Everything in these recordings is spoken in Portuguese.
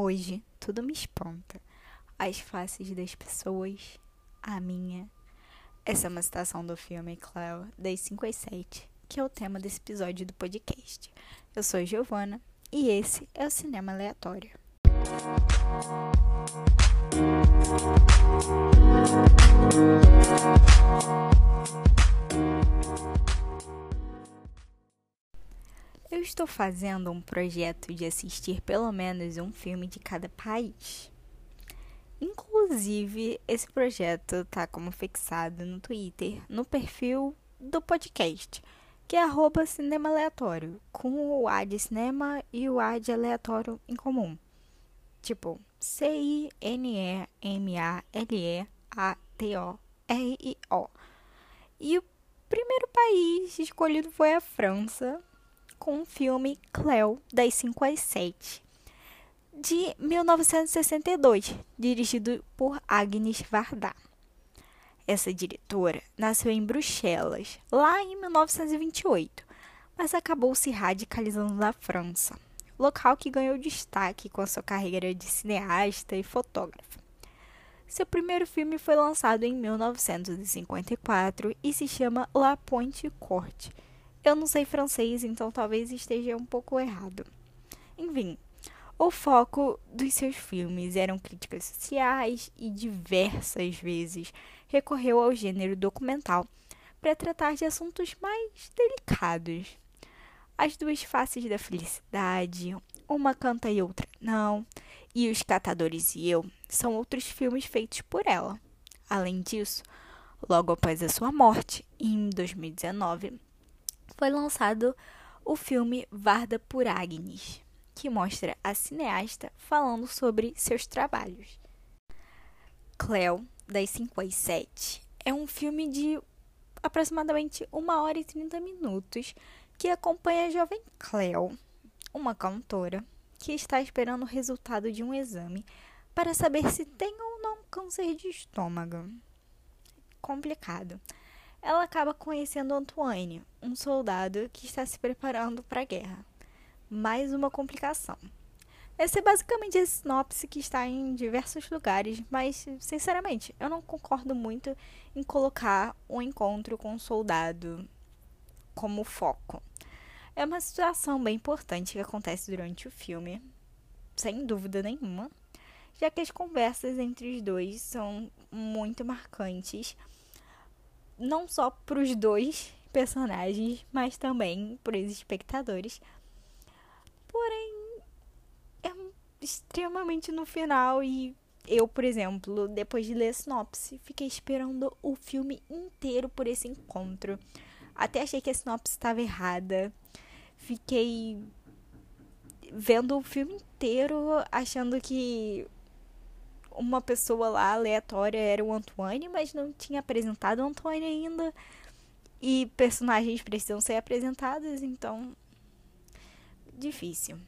Hoje, tudo me espanta. As faces das pessoas, a minha. Essa é uma citação do filme Cleo, das 5 às 7, que é o tema desse episódio do podcast. Eu sou Giovana e esse é o Cinema Aleatório. Fazendo um projeto de assistir pelo menos um filme de cada país. Inclusive, esse projeto está como fixado no Twitter, no perfil do podcast, que é arroba cinema aleatório, com o A de cinema e o A de aleatório em comum. Tipo, C-I-N-E-M-A-L-E-A-T-O-R-I-O. E o primeiro país escolhido foi a França, com o filme Cleo, das 5 às 7, de 1962, dirigido por Agnes Varda. Essa diretora nasceu em Bruxelas, lá em 1928, mas acabou se radicalizando na França, local que ganhou destaque com a sua carreira de cineasta e fotógrafa. Seu primeiro filme foi lançado em 1954 e se chama La Pointe Corte, eu não sei francês, então talvez esteja um pouco errado. Enfim, o foco dos seus filmes eram críticas sociais e diversas vezes recorreu ao gênero documental para tratar de assuntos mais delicados. As duas faces da felicidade, uma canta e outra não, e Os Catadores e Eu são outros filmes feitos por ela. Além disso, logo após a sua morte, em 2019, foi lançado o filme Varda por Agnes, que mostra a cineasta falando sobre seus trabalhos. Cleo, das 5 às 7, é um filme de aproximadamente 1 hora e 30 minutos que acompanha a jovem Cleo, uma cantora que está esperando o resultado de um exame para saber se tem ou não câncer de estômago. Complicado ela acaba conhecendo Antoine, um soldado que está se preparando para a guerra. Mais uma complicação. Essa é basicamente a sinopse que está em diversos lugares, mas, sinceramente, eu não concordo muito em colocar um encontro com um soldado como foco. É uma situação bem importante que acontece durante o filme, sem dúvida nenhuma, já que as conversas entre os dois são muito marcantes não só para os dois personagens, mas também para os espectadores. Porém, é extremamente no final e eu, por exemplo, depois de ler a sinopse, fiquei esperando o filme inteiro por esse encontro. Até achei que a sinopse estava errada. Fiquei vendo o filme inteiro achando que uma pessoa lá aleatória era o Antoine, mas não tinha apresentado o Antoine ainda. E personagens precisam ser apresentados, então. Difícil.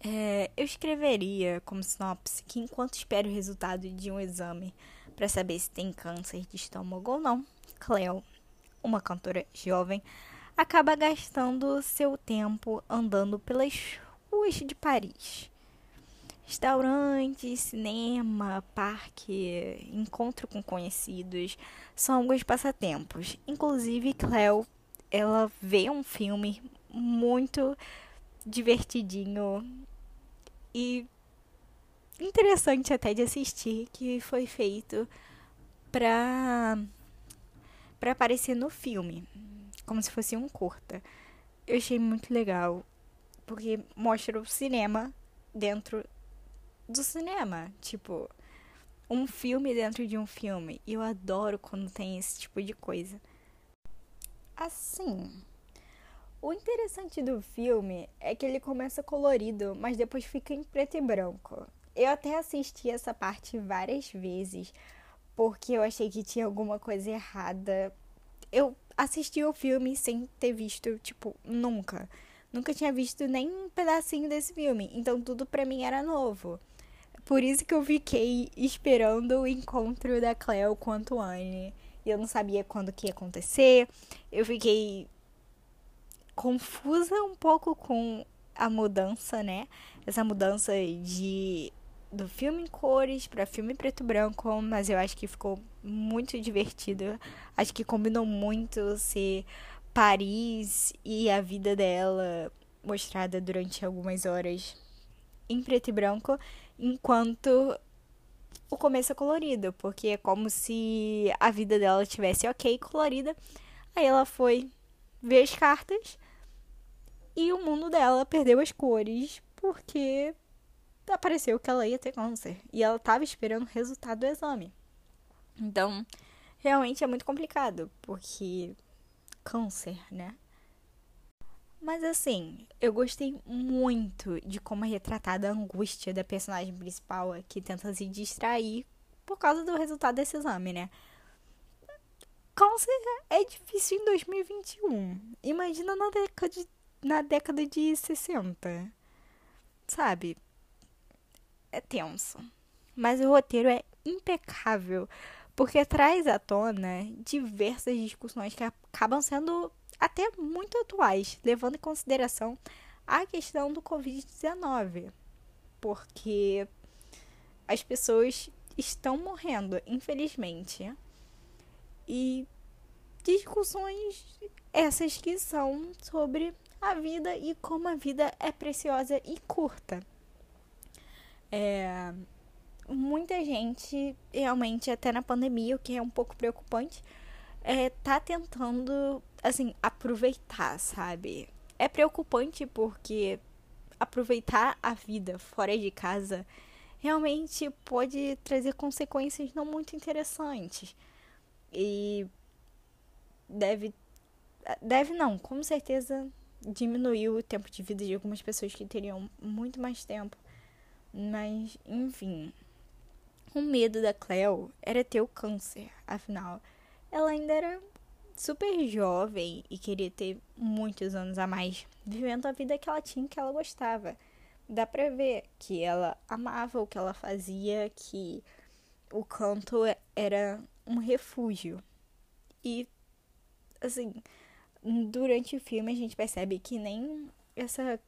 É, eu escreveria como sinopse que enquanto espero o resultado de um exame para saber se tem câncer de estômago ou não, Cleo, uma cantora jovem, acaba gastando seu tempo andando pelas ruas de Paris Restaurante, cinema, parque, encontro com conhecidos são alguns passatempos. Inclusive, Cleo, ela vê um filme muito divertidinho e interessante até de assistir que foi feito para para aparecer no filme, como se fosse um curta. Eu achei muito legal porque mostra o cinema dentro do cinema. Tipo, um filme dentro de um filme. E eu adoro quando tem esse tipo de coisa. Assim, o interessante do filme é que ele começa colorido, mas depois fica em preto e branco. Eu até assisti essa parte várias vezes, porque eu achei que tinha alguma coisa errada. Eu assisti o filme sem ter visto, tipo, nunca. Nunca tinha visto nem um pedacinho desse filme, então tudo pra mim era novo. Por isso que eu fiquei esperando o encontro da Cleo com a Antoine. E eu não sabia quando que ia acontecer. Eu fiquei confusa um pouco com a mudança, né? essa mudança de do filme em cores para filme preto e branco, mas eu acho que ficou muito divertido. Acho que combinou muito ser Paris e a vida dela mostrada durante algumas horas em preto e branco, enquanto o começo é colorido, porque é como se a vida dela tivesse ok colorida. Aí ela foi ver as cartas e o mundo dela perdeu as cores porque apareceu que ela ia ter câncer e ela estava esperando o resultado do exame. Então, realmente é muito complicado, porque câncer, né? Mas assim, eu gostei muito de como é retratada a angústia da personagem principal que tenta se distrair por causa do resultado desse exame, né? Câncer é difícil em 2021. Imagina na década de, na década de 60. Sabe? É tenso. Mas o roteiro é impecável, porque traz à tona diversas discussões que acabam sendo até muito atuais, levando em consideração a questão do Covid-19, porque as pessoas estão morrendo, infelizmente. E discussões essas que são sobre a vida e como a vida é preciosa e curta. É, muita gente, realmente, até na pandemia, o que é um pouco preocupante, é, tá tentando, assim, aproveitar, sabe? É preocupante porque aproveitar a vida fora de casa realmente pode trazer consequências não muito interessantes. E deve. Deve não, com certeza diminuiu o tempo de vida de algumas pessoas que teriam muito mais tempo. Mas, enfim. O medo da Cleo era ter o câncer, afinal ela ainda era super jovem e queria ter muitos anos a mais, vivendo a vida que ela tinha, que ela gostava. Dá pra ver que ela amava o que ela fazia, que o canto era um refúgio. E, assim, durante o filme a gente percebe que nem essa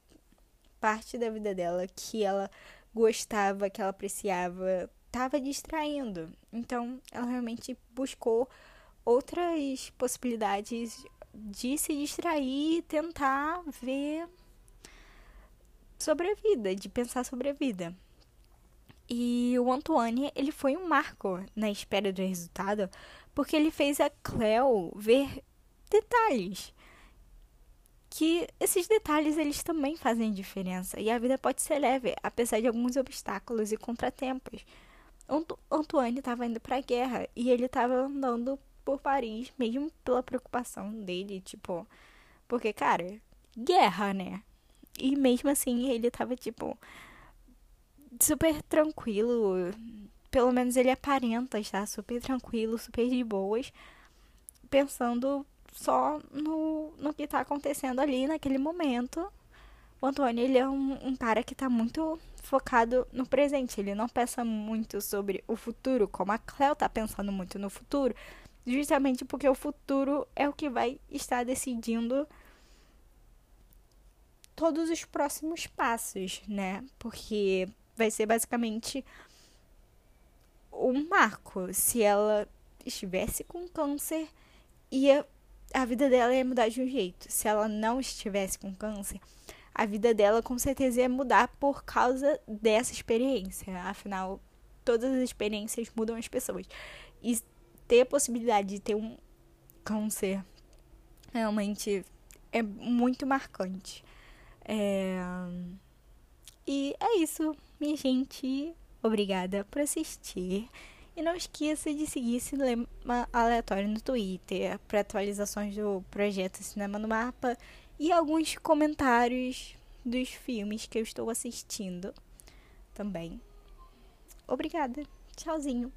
parte da vida dela que ela gostava, que ela apreciava, estava distraindo. Então, ela realmente buscou outras possibilidades de se distrair e tentar ver sobre a vida, de pensar sobre a vida. E o Antoine, ele foi um marco na espera do resultado, porque ele fez a Cleo ver detalhes. Que esses detalhes eles também fazem diferença e a vida pode ser leve, apesar de alguns obstáculos e contratempos. Antoine estava indo para a guerra e ele estava andando por Paris, mesmo pela preocupação dele, tipo. Porque, cara, guerra, né? E mesmo assim, ele tava, tipo. Super tranquilo. Pelo menos ele aparenta estar super tranquilo, super de boas. Pensando só no, no que tá acontecendo ali naquele momento. O Antônio, ele é um, um cara que tá muito focado no presente. Ele não pensa muito sobre o futuro, como a Cleo tá pensando muito no futuro justamente porque o futuro é o que vai estar decidindo todos os próximos passos, né? Porque vai ser basicamente um marco. Se ela estivesse com câncer, ia a vida dela ia mudar de um jeito. Se ela não estivesse com câncer, a vida dela com certeza ia mudar por causa dessa experiência. Afinal, todas as experiências mudam as pessoas. E ter a possibilidade de ter um câncer realmente é muito marcante. É... E é isso, minha gente. Obrigada por assistir. E não esqueça de seguir Cinema Aleatório no Twitter para atualizações do projeto Cinema no Mapa e alguns comentários dos filmes que eu estou assistindo também. Obrigada. Tchauzinho.